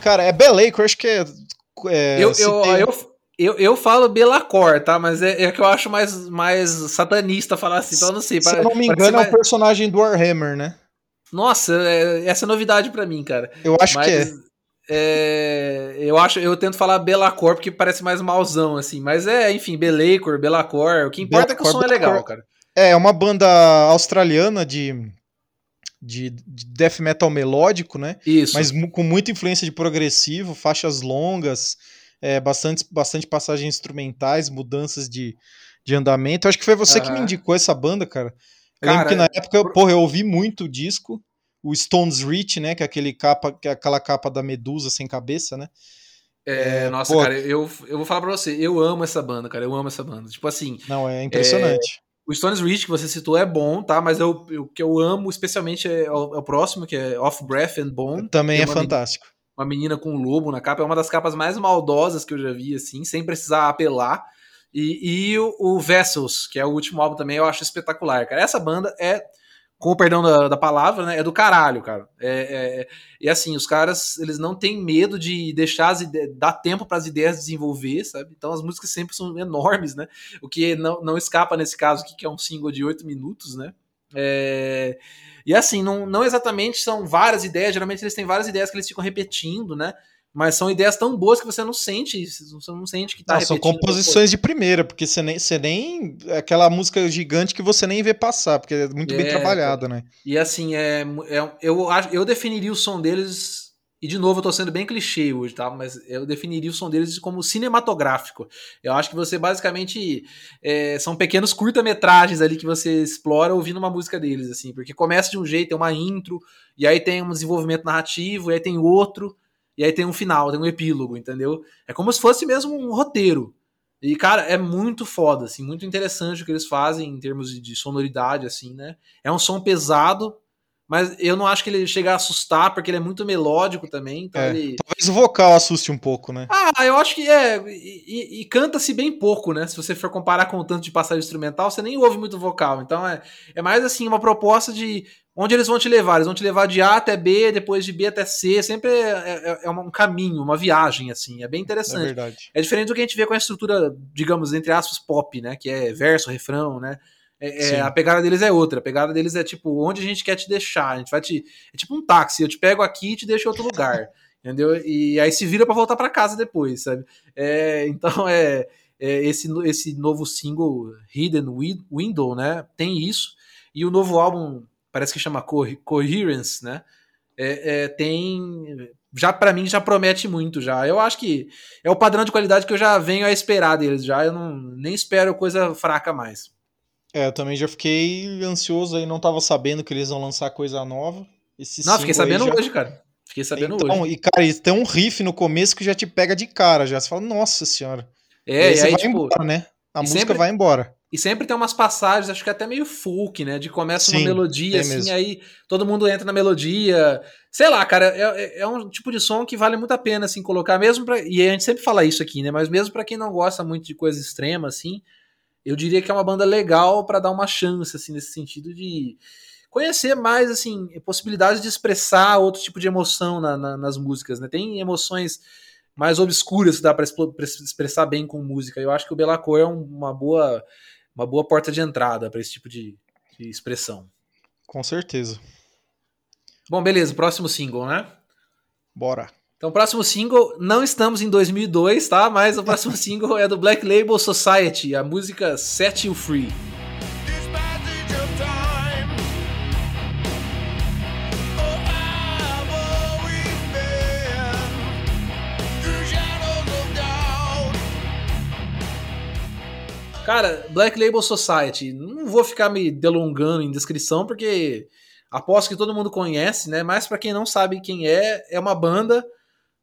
Cara, é Bellacre, acho que é. é eu, eu, tem- eu, eu, eu falo Belacor, tá? Mas é, é que eu acho mais, mais satanista falar assim, então eu não sei. se eu não me engano, é mais- um personagem do Warhammer, né? Nossa, é- essa é novidade pra mim, cara. Eu acho Mas que é. é, eu acho, eu tento falar Belacor porque parece mais mauzão, assim. Mas é, enfim, Belacor, Belacor. O que importa é que o Belacor, som é legal, Belacor. cara. É, é uma banda australiana de, de, de death metal melódico, né? Isso. Mas com muita influência de progressivo, faixas longas, é, bastante, bastante passagens instrumentais, mudanças de, de andamento. Acho que foi você que me indicou essa banda, cara. Eu Cara, lembro que na época, eu, por- porra, eu ouvi muito o disco, o Stones Reach, né? Que é aquele capa, que é aquela capa da Medusa sem cabeça, né? É, nossa, pô. cara, eu, eu vou falar pra você, eu amo essa banda, cara, eu amo essa banda. Tipo assim, Não, é impressionante. o Stones Reach que você citou é bom, tá? Mas eu, eu- o que eu amo especialmente é o, é o próximo, que é Off Breath and Bone. Também é menina- fantástico. Uma menina com um lobo na capa. É uma das capas mais maldosas que eu já vi, assim, sem precisar apelar. E, e o, o Vessels, que é o último álbum também, eu acho espetacular, cara. Essa banda é, com o perdão da, da palavra, né? É do caralho, cara. É, é- e assim, os caras, eles não têm medo de deixar as ideias, dar tempo para as ideias desenvolver, sabe? Então as músicas sempre são enormes, né? O que não, não escapa nesse caso aqui, que é um single de oito minutos, né? É, e assim, não, não exatamente são várias ideias, geralmente eles têm várias ideias que eles ficam repetindo, né? Mas são ideias tão boas que você não sente, você não sente que tá Não, são composições de primeira, porque você nem, você nem. Aquela música gigante que você nem vê passar, porque é muito bem É, trabalhada, né? E assim, é, é- eu, eu definiria o som deles. E de novo, eu tô sendo bem clichê hoje, tá? Mas eu definiria o som deles como cinematográfico. Eu acho que você basicamente. é, são pequenos curta-metragens ali que você explora ouvindo uma música deles, assim. Porque começa de um jeito, tem uma intro, e aí tem um desenvolvimento narrativo, e aí tem outro, e aí tem um final, tem um epílogo, entendeu? É como se fosse mesmo um roteiro. E, cara, é muito foda, assim, muito interessante o que eles fazem em termos de, de sonoridade, assim, né? É um som pesado, mas eu não acho que ele chega a assustar, porque ele é muito melódico também. Então É. ele. Talvez o vocal assuste um pouco, né? Ah, eu acho que é. E, e- e canta-se bem pouco, né? Se você for comparar com o tanto de passagem instrumental, você nem ouve muito vocal. Então é, é mais assim, uma proposta de onde eles vão te levar. Eles vão te levar de A até B, depois de B até C. Sempre é, é- é um caminho, uma viagem, assim. É bem É interessante. verdade. É diferente do que a gente vê com a estrutura, digamos, entre aspas, pop, né? Que é verso, refrão, né? É- é, a pegada deles é outra. A pegada deles é tipo, onde a gente quer te deixar. A gente vai te. É tipo um táxi, eu te pego aqui e te deixo em outro lugar. [laughs] entendeu? E aí se vira pra voltar pra casa depois, sabe? É, então [laughs] é, é, esse, esse novo single, Hidden Wi- Window, né? Tem isso. E o novo álbum, parece que chama Co- Coherence, né? É, é, tem. Já para mim já promete muito já. Eu acho que é o padrão de qualidade que eu já venho a esperar deles já. Eu não nem espero coisa fraca mais. É, eu também já fiquei ansioso aí, não tava sabendo que eles vão lançar coisa nova. Esse não, fiquei sabendo já- hoje, cara. Fiquei sabendo Então, hoje. e cara, e tem um riff no começo que já te pega de cara, já. Você fala, nossa senhora. É, aí e aí, vai tipo, embora, né? A e música sempre- vai embora. E sempre tem umas passagens, acho que até meio folk, né? De começa uma Sim, melodia, tem assim, mesmo. aí todo mundo entra na melodia. Sei lá, cara, é, é- é um tipo de som que vale muito a pena, assim, colocar, mesmo pra. E a gente sempre fala isso aqui, né? Mas mesmo pra quem não gosta muito de coisa extrema, assim, eu diria que é uma banda legal pra dar uma chance, assim, nesse sentido de conhecer mais, assim, possibilidades de expressar outro tipo de emoção na- na- nas músicas, né? Tem emoções mais obscuras que dá pra expressar bem com música. Eu acho que o Belacor é um- uma boa uma boa porta de entrada para esse tipo de, de expressão. Com certeza. Bom, beleza, próximo single, né? Bora. Então, próximo single, não estamos em 2002, tá? Mas o próximo [laughs] single é do Black Label Society, a música Set You Free. Oh. Cara, Black Label Society, não vou ficar me delongando em descrição, porque aposto que todo mundo conhece, né? Mas para quem não sabe quem é, é uma banda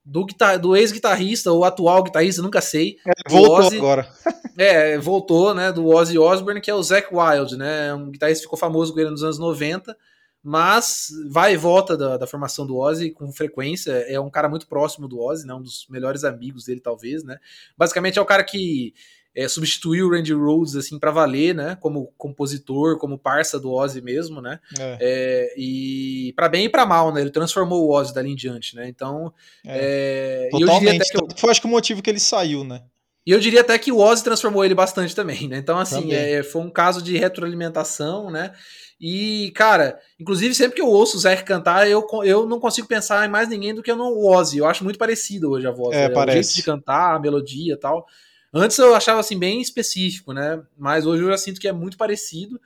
do, guitar- do ex-guitarrista ou atual guitarrista, nunca sei. Voltou Ozzy- agora. [laughs] É, voltou, né, do Ozzy Osbourne, que é o Zac Wild, né? Um guitarrista que ficou famoso com ele nos anos 90, mas vai e volta da, da formação do Ozzy com frequência. É um cara muito próximo do Ozzy, né? Um dos melhores amigos dele, talvez, né? Basicamente é o cara que é, substituiu o Randy Rhodes assim para valer, né? Como compositor, como parça do Ozzy mesmo, né? É. É, e para bem e para mal, né? Ele transformou o Ozzy dali em diante, né? Então, é, eu diria Totalmente. até que eu- Foi acho que o motivo que ele saiu, né? e eu diria até que o Ozzy transformou ele bastante também, né? Então, assim, é, foi um caso de retroalimentação, né? E, cara, inclusive sempre que eu ouço o Zé cantar, eu, eu não consigo pensar em mais ninguém do que no Ozzy. Eu acho muito parecido hoje a voz. É, né? O parece. jeito de cantar, a melodia e tal. Antes eu achava, assim, bem específico, né? Mas hoje eu já sinto que é muito parecido.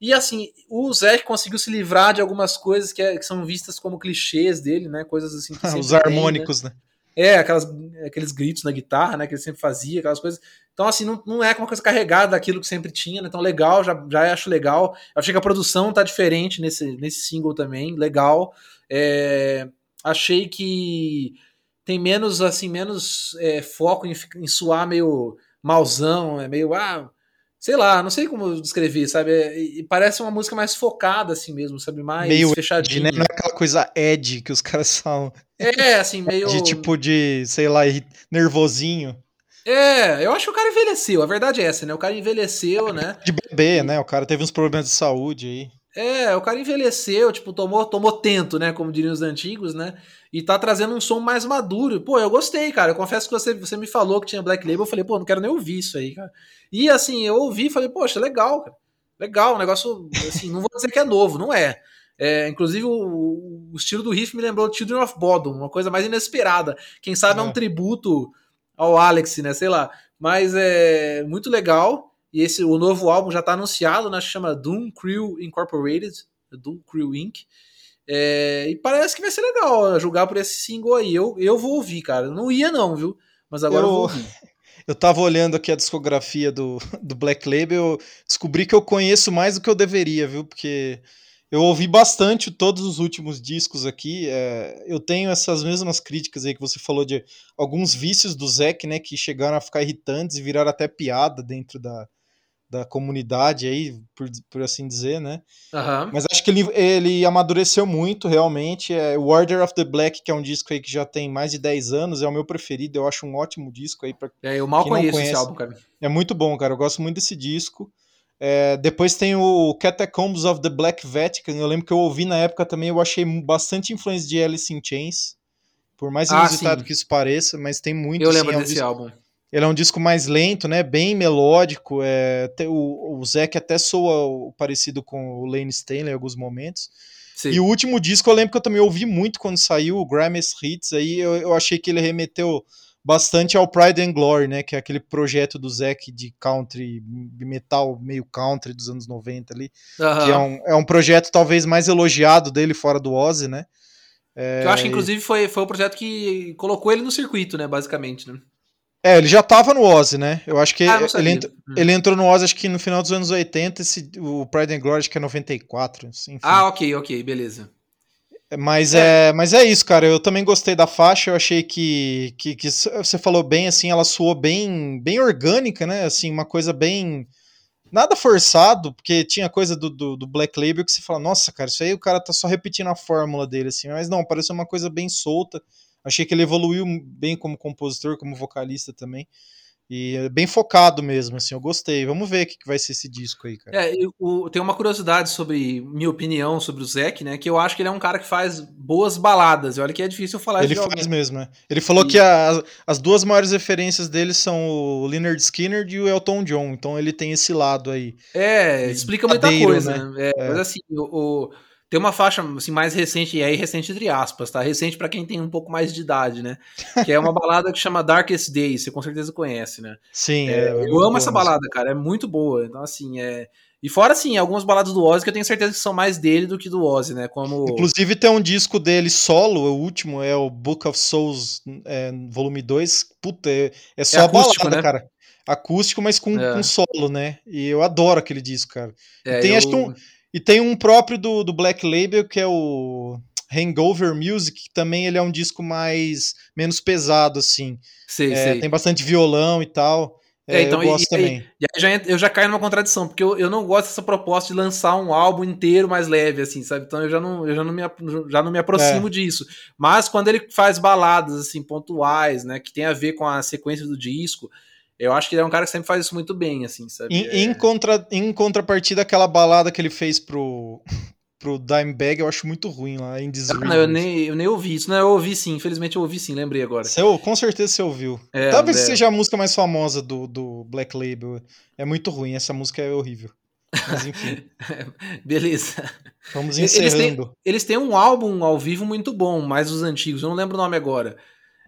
E, assim, o Zé conseguiu se livrar de algumas coisas que, é- que são vistas como clichês dele, né? Coisas assim que sempre Os tem, né? harmônicos, né? É, aquelas, aqueles gritos na guitarra, né? Que ele sempre fazia, aquelas coisas. Então, assim, não, não é uma coisa carregada daquilo que sempre tinha, né? Então, legal, já, já acho legal. Eu achei que a produção tá diferente nesse, nesse single também, legal. É, achei que tem menos, assim, menos é, foco em, em suar meio mauzão, é meio, ah, sei lá, não sei como descrever, sabe? É, e parece uma música mais focada, assim mesmo, sabe? Mais Meio Ed, fechadinha. né? Não é aquela coisa Ed que os [laughs] caras falam. É, assim, meio. De tipo de, sei lá, nervosinho. É, eu acho que o cara envelheceu. A verdade é essa, né? O cara envelheceu, né? De bebê, né? O cara teve uns problemas de saúde aí. É, o cara envelheceu, tipo, tomou, tomou tento, né? Como diriam os antigos, né? E tá trazendo um som mais maduro. Pô, eu gostei, cara. Eu confesso que você, você me falou que tinha Black Label. Eu falei, pô, não quero nem ouvir isso aí, cara. E assim, eu ouvi e falei, poxa, legal, cara. Legal, um negócio, assim, não vou dizer que é novo, não é. É, inclusive, o, o estilo do riff me lembrou Children of Bodom, uma coisa mais inesperada. Quem sabe é, um É. tributo ao Alex, né? Sei lá. Mas é muito legal. E esse, o novo álbum já tá anunciado, né? Chama Doom Crew Incorporated, Doom Crew Inc. É, e parece que vai ser legal julgar por esse single aí. Eu, eu vou ouvir, cara. Não ia, não, viu? Mas agora eu, Eu- vou ouvir. [laughs] Eu tava olhando aqui a discografia do, do Black Label, eu descobri que eu conheço mais do que eu deveria, viu? Porque eu ouvi bastante todos os últimos discos aqui. é, eu tenho essas mesmas críticas aí que você falou de alguns vícios do Zack, né? Que chegaram a ficar irritantes e viraram até piada dentro da, da comunidade aí, por, por assim dizer, né? Aham. Mas acho que ele, ele amadureceu muito, realmente. É, o Order of the Black, que é um disco aí que já tem mais de 10 anos, é o meu preferido. Eu acho um ótimo disco aí para É, eu mal conheço conhece- esse álbum, cara. é muito bom, cara. Eu gosto muito desse disco. É, depois tem o Catacombs of the Black Vatican. Eu lembro que eu ouvi na época também. Eu achei bastante influência de Alice in Chains. Por mais Ah, inusitado sim. que isso pareça, mas tem muito. Eu sim, lembro é um desse disco- álbum. Ele é um disco mais lento, né? Bem melódico. É, o, o Zac até soa parecido com o Lane Stanley em alguns momentos. Sim. E o último disco eu lembro que eu também ouvi muito quando saiu, o Grammys Hits, aí eu, eu achei que ele remeteu bastante ao Pride and Glory, né, que é aquele projeto do Zac de country, metal meio country dos anos 90 ali, Aham. que é um, é um projeto talvez mais elogiado dele fora do Ozzy, né. Que eu acho que, inclusive, foi, foi o projeto que colocou ele no circuito, né? Basicamente, né? É, ele já tava no Ozzy, né, eu acho que Ah, ele, Hum. ele entrou no Ozzy acho que no final dos anos 80, esse, o Pride and Glory acho que é 94, assim, enfim. Ah, ok, ok, beleza. Mas é. mas é isso, cara. Eu também gostei da faixa. Eu achei que, que, que você falou bem, assim, ela soou bem, bem orgânica, né? Assim, uma coisa bem. Nada forçado, porque tinha coisa do, do, do Black Label que você fala, nossa, cara, isso aí o cara tá só repetindo a fórmula dele, assim. Mas não, pareceu uma coisa bem solta. Achei que ele evoluiu bem como compositor, como vocalista também. E é bem focado mesmo, assim. Eu gostei. Vamos ver o que, que vai ser esse disco aí, cara. É, eu, o- tem uma curiosidade sobre minha opinião sobre o Zac, né? Que eu acho que ele é um cara que faz boas baladas. E Olha que é difícil falar Ele de faz alguém. mesmo, né? Ele falou E- que a- as duas maiores referências dele são o Leonard Skinner e o Elton John, então ele tem esse lado aí. É, explica muita coisa, né? né? É, Mas assim, o, o- tem uma faixa assim, mais recente, e aí recente entre aspas, tá? Recente pra quem tem um pouco mais de idade, né? Que é uma [laughs] balada que chama Darkest Days, você com certeza conhece, né? Sim, É, é, eu amo boa essa balada, cara, é muito boa. Então, assim, é. E fora, assim, algumas baladas do Ozzy que eu tenho certeza que são mais dele do que do Ozzy, né? Como. Inclusive tem um disco dele solo, o último é o Book of Souls é, volume 2. Puta, é, é só acústico, balada, né? cara. Acústico, mas com, É. com solo, né? E eu adoro aquele disco, cara. é, tem, eu- acho que um- E tem um próprio do, do Black Label, que é o Hangover Music, que também ele é um disco mais menos pesado, assim. Sei, É, sei. tem bastante violão e tal. É, então, eu gosto e, e, também. E aí já, eu já caio numa contradição, porque eu, eu não gosto dessa proposta de lançar um álbum inteiro mais leve, assim, sabe? Então eu já não, eu já não, me, já não me aproximo disso. Mas quando ele faz baladas, assim, pontuais, né, que tem a ver com a sequência do disco, eu acho que ele é um cara que sempre faz isso muito bem, assim, sabe? Em, É- em contra, em contrapartida, aquela balada que ele fez pro, [laughs] pro Dimebag, eu acho muito ruim lá, em This Ah, não, eu nem, eu nem ouvi isso. Não, eu ouvi sim, infelizmente eu ouvi sim, lembrei agora. Você, com certeza você ouviu. É, Talvez é. seja a música mais famosa do, do Black Label. É muito ruim, essa música é horrível. Mas enfim, [laughs] Beleza. vamos Eles têm- encerrando. Eles têm um álbum ao vivo muito bom, mais dos antigos, eu não lembro o nome agora.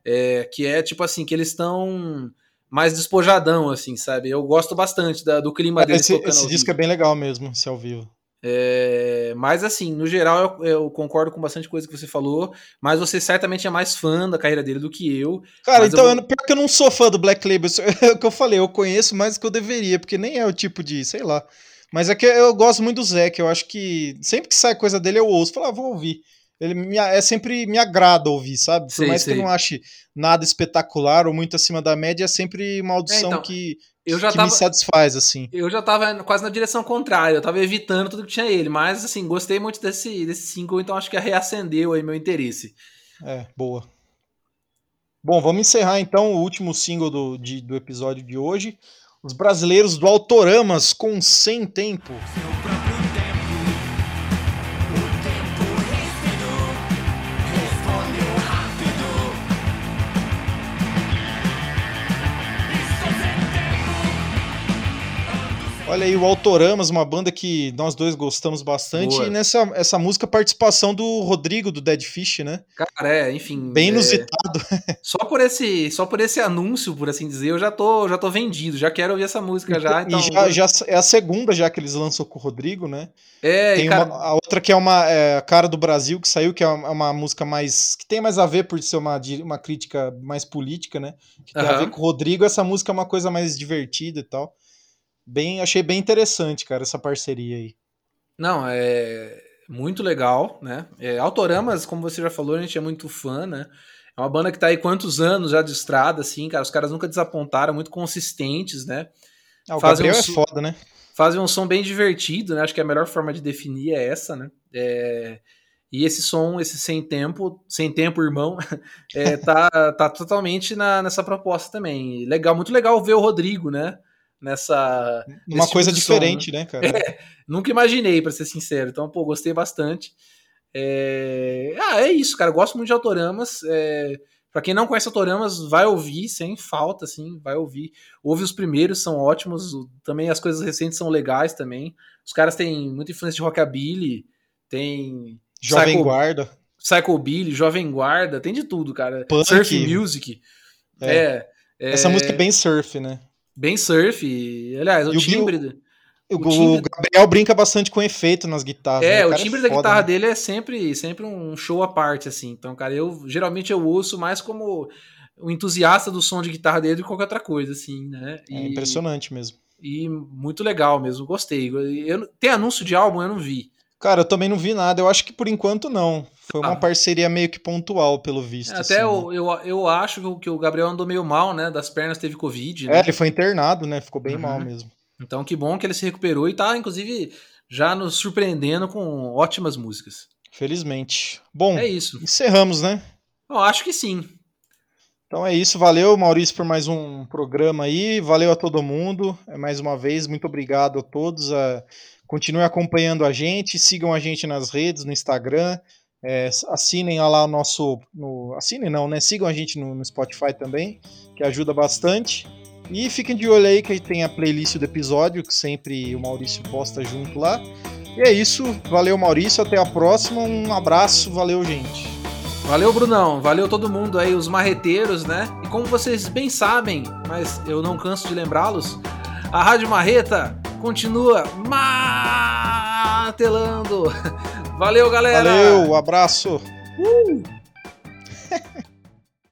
É, que é tipo assim, que eles estão mais despojadão, assim, sabe? Eu gosto bastante da- do clima Esse, tocando esse ao disco é bem legal mesmo, esse ao vivo. É, mas assim, no geral eu, eu concordo com bastante coisa que você falou, mas você certamente é mais fã da carreira dele do que eu. Cara, eu então, eu não- pior que eu não sou fã do Black Label, [laughs] é o que eu falei, eu conheço mais do que eu deveria, porque nem é o tipo de, sei lá. Mas é que eu gosto muito do Zac, eu acho que sempre que sai coisa dele eu ouço, falo, ah, vou ouvir. Ele me, é sempre me agrada ouvir, sabe? Por Sei, mais que sei. eu não ache nada espetacular ou muito acima da média, é sempre uma audição então, que, Eu já que tava, me satisfaz, assim. eu já tava quase na direção contrária, eu tava evitando tudo que tinha ele, mas assim, gostei muito desse, desse single, então acho que reacendeu aí meu interesse. É, boa. Bom, vamos encerrar então o último single do, de- do episódio de hoje. Os brasileiros do Autoramas com Sem Tempo. Olha aí, o Autoramas, uma banda que nós dois gostamos bastante. Boa. E nessa essa música, a participação do Rodrigo, do Dead Fish, né? Cara, é, enfim. Bem é, inusitado. [laughs] Só por esse, só por esse anúncio, por assim dizer, eu já tô, já tô vendido, já quero ouvir essa música já. Então, e já, já é a segunda já que eles lançam com o Rodrigo, né? é, Tem cara, uma, a outra que é uma é, a cara do Brasil que saiu, que é uma, uma música mais que tem mais a ver por ser uma, uma crítica mais política, né? Que tem a Aham. ver com o Rodrigo. Essa música é uma coisa mais divertida e tal. Bem, achei bem interessante, cara, essa parceria aí. não, é muito legal, né? É, Autoramas, como você já falou, a gente é muito fã, né? É uma banda que tá aí quantos anos já de estrada, assim, cara. Os caras nunca desapontaram, muito consistentes, né? Ah, o Fazem Gabriel um é foda, né? Fazem um som bem divertido, né? Acho que a melhor forma de definir é essa, né? É, E esse som, esse sem tempo, sem tempo, irmão, [laughs] é, tá, tá totalmente na- nessa proposta também. Legal, muito legal ver o Rodrigo, né? Nessa. Uma coisa tipo de som, diferente, né, cara? [laughs] Nunca imaginei, pra ser sincero. Então, pô, gostei bastante. É... Ah, é isso, cara. Gosto muito de Autoramas. É... Pra quem não conhece Autoramas, vai ouvir, sem falta, assim, vai ouvir. Ouve os primeiros, são ótimos. Também as coisas recentes são legais também. Os caras têm muita influência de rockabilly, tem Jovem Psycho- Guarda. Psychobilly, Jovem Guarda, tem de tudo, cara. Punk. Surf Music. É. É. é, Essa música é bem surf, né? Bem surf. Aliás, o E o timbre. Bill- O O, timbre- Gabriel brinca bastante com efeito nas guitarras. né? É, o cara timbre da foda, guitarra né? dele é sempre, sempre um show à parte, assim. Então, cara, eu geralmente eu ouço mais como um entusiasta do som de guitarra dele do que qualquer outra coisa, assim, né? É impressionante mesmo. E muito legal mesmo, gostei. Eu, tem anúncio de álbum, eu não vi. Cara, eu também não vi nada. Eu acho que por enquanto não. Foi uma Ah. parceria meio que pontual, pelo visto. Até assim, né? eu, eu, eu acho que o- Gabriel andou meio mal, né? Das pernas teve Covid, É, né? ele foi internado, né? Ficou bem Uhum. mal mesmo. Então, que bom que ele se recuperou e tá, inclusive, já nos surpreendendo com ótimas músicas. Felizmente. Bom, É isso. encerramos, né? Eu acho que sim. Então é isso. Valeu, Maurício, por mais um programa aí. Valeu a todo mundo. É, Mais uma vez, muito obrigado a todos. A... Continue acompanhando a gente. Sigam a gente nas redes, no Instagram. É, assinem lá o nosso. No... Assinem não, né? Sigam a gente no, no Spotify também, que ajuda bastante. E fiquem de olho aí que tem a playlist do episódio, que sempre o Maurício posta junto lá. E é isso. Valeu, Maurício. Até a próxima. Um abraço. Valeu, gente. Valeu, Brunão. Valeu todo mundo aí, os marreteiros, né? E como vocês bem sabem, mas eu não canso de lembrá-los, a Rádio Marreta continua martelando. [laughs] Valeu, galera! Valeu, abraço. Uh!